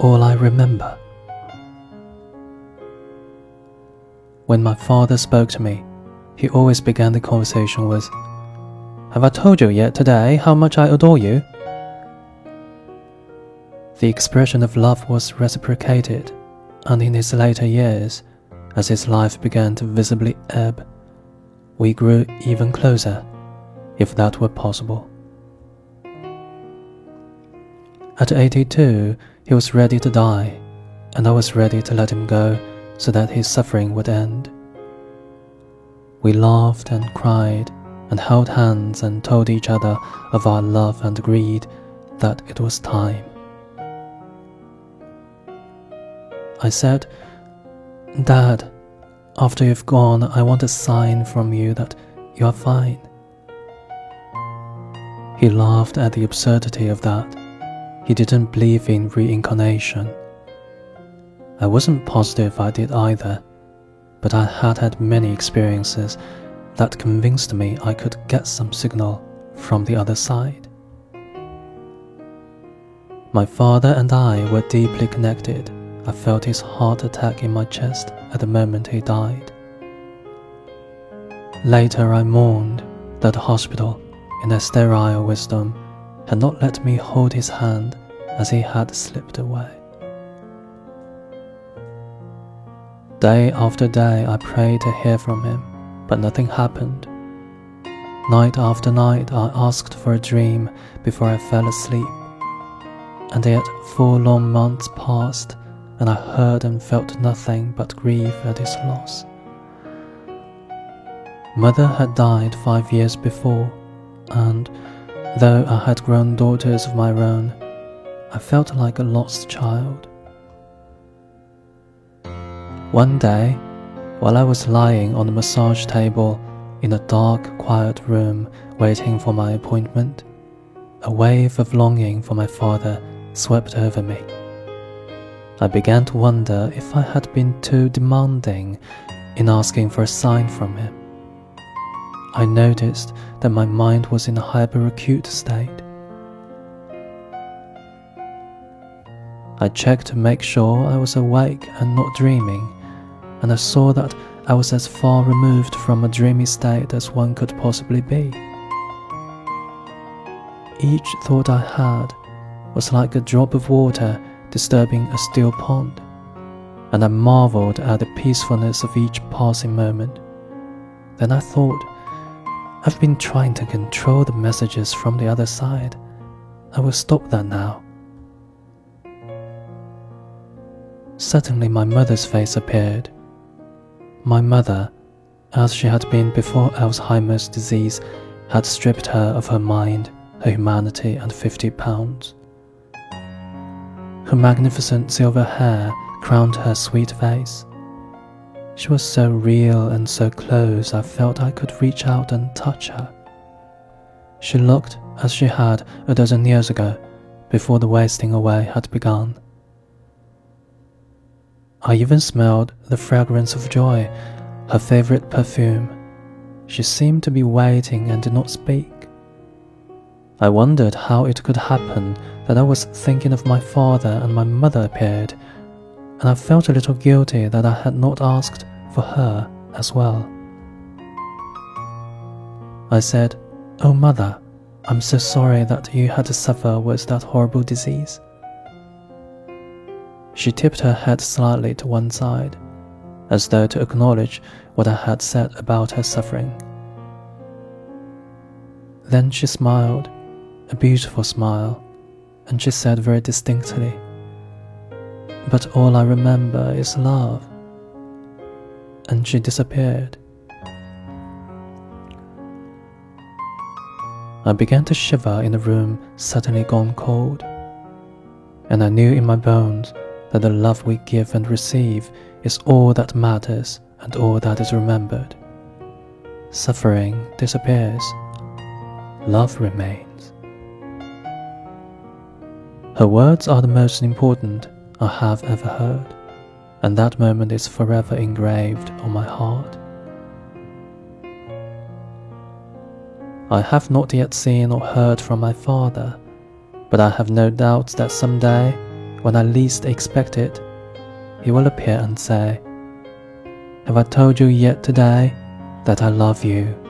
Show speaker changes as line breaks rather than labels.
all I remember. When my father spoke to me, he always began the conversation with, Have I told you yet today how much I adore you? The expression of love was reciprocated, and in his later years, as his life began to visibly ebb, we grew even closer, if that were possible. At 82, he was ready to die, and I was ready to let him go so that his suffering would end. We laughed and cried and held hands and told each other of our love and agreed that it was time. I said, Dad, after you've gone, I want a sign from you that you are fine. He laughed at the absurdity of that. He didn't believe in reincarnation. I wasn't positive I did either, but I had had many experiences that convinced me I could get some signal from the other side. My father and I were deeply connected. I felt his heart attack in my chest at the moment he died. Later, I mourned that the hospital, in their sterile wisdom, had not let me hold his hand as he had slipped away. Day after day I prayed to hear from him, but nothing happened. Night after night I asked for a dream before I fell asleep. And yet four long months passed, and I heard and felt nothing but grief at his loss. Mother had died five years before, and though I had grown daughters of my own, I felt like a lost child. One day, while I was lying on the massage table in a dark, quiet room waiting for my appointment, a wave of longing for my father swept over me. I began to wonder if I had been too demanding in asking for a sign from him. I noticed that my mind was in a hyperacute state. I checked to make sure I was awake and not dreaming and I saw that I was as far removed from a dreamy state as one could possibly be. Each thought I had was like a drop of water disturbing a still pond, and I marveled at the peacefulness of each passing moment. Then I thought, I've been trying to control the messages from the other side. I will stop that now. Suddenly, my mother's face appeared. My mother, as she had been before Alzheimer's disease, had stripped her of her mind, her humanity, and fifty pounds. Her magnificent silver hair crowned her sweet face. She was so real and so close, I felt I could reach out and touch her. She looked as she had a dozen years ago, before the wasting away had begun. I even smelled the fragrance of joy, her favorite perfume. She seemed to be waiting and did not speak. I wondered how it could happen that I was thinking of my father and my mother appeared, and I felt a little guilty that I had not asked for her as well. I said, Oh, mother, I'm so sorry that you had to suffer with that horrible disease. She tipped her head slightly to one side, as though to acknowledge what I had said about her suffering. Then she smiled, a beautiful smile, and she said very distinctly, But all I remember is love. And she disappeared. I began to shiver in a room suddenly gone cold, and I knew in my bones that the love we give and receive is all that matters and all that is remembered. Suffering disappears, love remains. Her words are the most important I have ever heard, and that moment is forever engraved on my heart. I have not yet seen or heard from my father, but I have no doubt that some day when I least expect it, he will appear and say, Have I told you yet today that I love you?